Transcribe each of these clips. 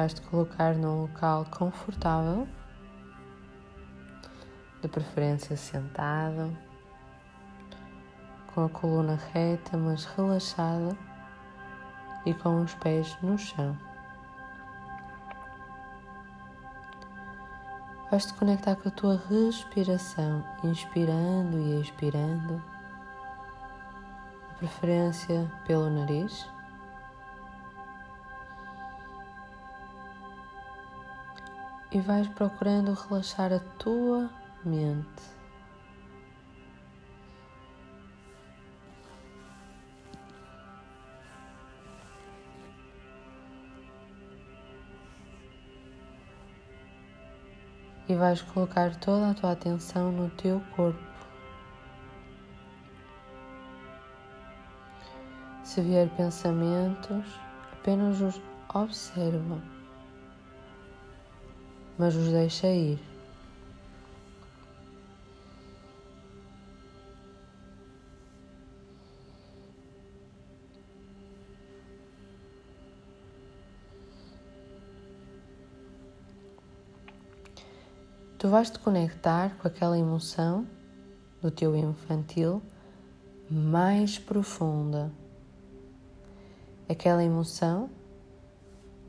vais-te colocar num local confortável, de preferência sentado, com a coluna reta, mas relaxada e com os pés no chão. Vais-te conectar com a tua respiração, inspirando e expirando, de preferência pelo nariz. E vais procurando relaxar a tua mente. e vais colocar toda a tua atenção no teu corpo. Se vier pensamentos, apenas os observa, mas os deixa ir. Tu vais te conectar com aquela emoção do teu infantil mais profunda. Aquela emoção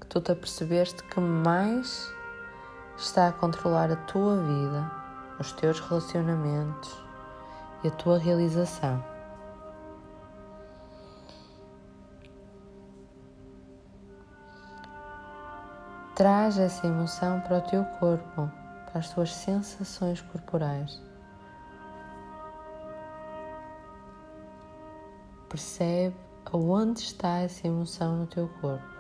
que tu te apercebeste que mais está a controlar a tua vida, os teus relacionamentos e a tua realização. Traz essa emoção para o teu corpo para as tuas sensações corporais. Percebe aonde está essa emoção no teu corpo.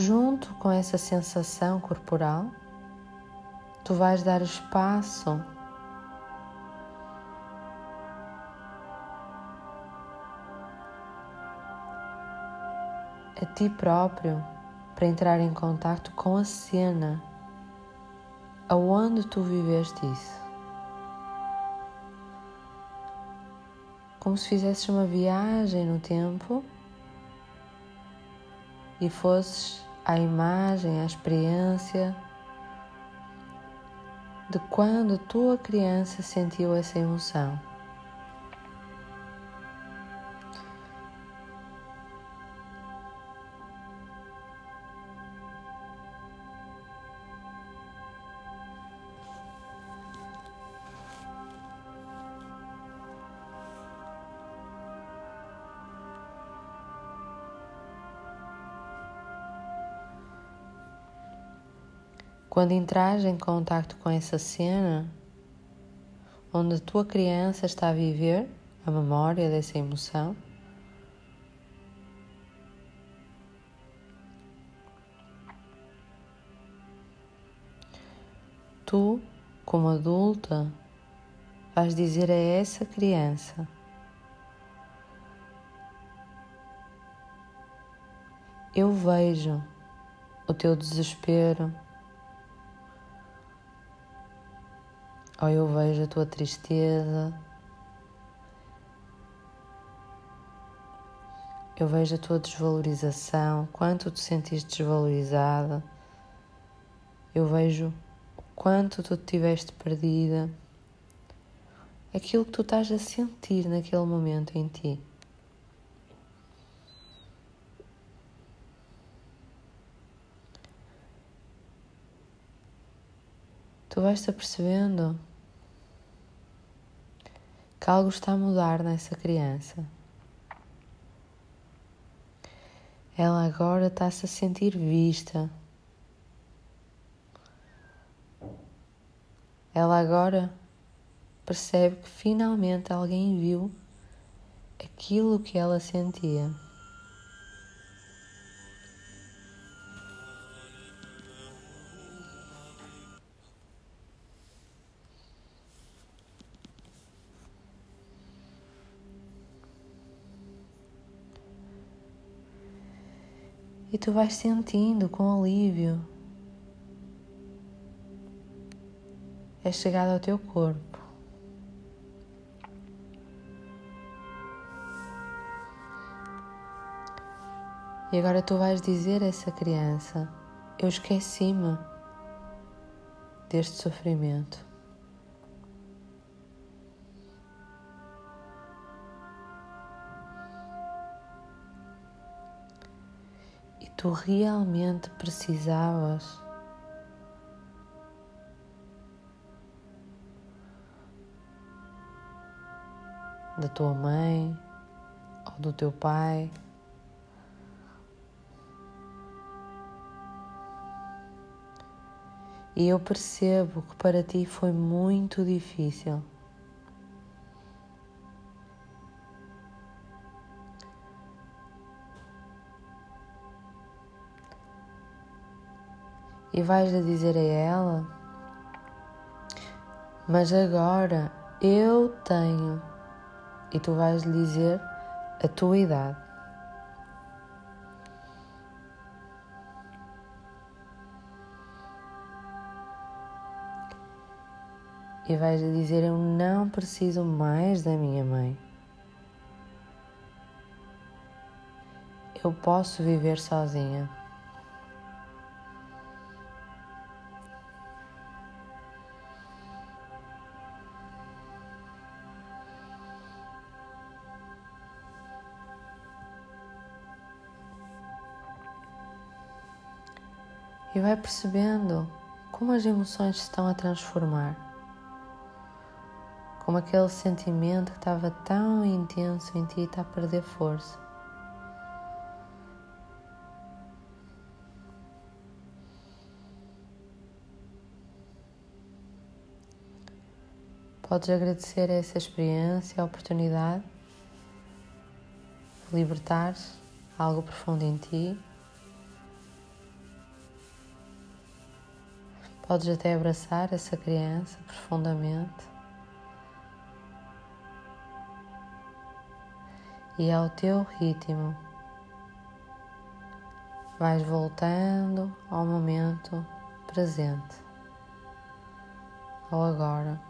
Junto com essa sensação corporal, tu vais dar espaço a ti próprio para entrar em contato com a cena aonde tu viveste isso. Como se fizesses uma viagem no tempo e fosses a imagem, a experiência de quando tua criança sentiu essa emoção. Quando entras em contato com essa cena, onde a tua criança está a viver a memória dessa emoção, tu, como adulta, vais dizer a essa criança: Eu vejo o teu desespero ou eu vejo a tua tristeza, eu vejo a tua desvalorização, quanto te sentiste desvalorizada, eu vejo quanto tu tiveste perdida, aquilo que tu estás a sentir naquele momento em ti. Tu vais-te apercebendo que algo está a mudar nessa criança. Ela agora está-se a sentir vista. Ela agora percebe que finalmente alguém viu aquilo que ela sentia. E tu vais sentindo com alívio. É chegado ao teu corpo. E agora tu vais dizer a essa criança: Eu esqueci-me deste sofrimento. Tu realmente precisavas da tua mãe ou do teu pai. E eu percebo que para ti foi muito difícil. E vais-lhe dizer a ela: Mas agora eu tenho. E tu vais lhe dizer a tua idade. e vais dizer: Eu não preciso mais da minha mãe. Eu posso viver sozinha. E vai percebendo como as emoções se estão a transformar como aquele sentimento que estava tão intenso em ti está a perder força. Podes agradecer a essa experiência, a oportunidade de libertar algo profundo em ti. Podes até abraçar essa criança profundamente. e ao teu ritmo vais voltando ao momento presente, ao agora.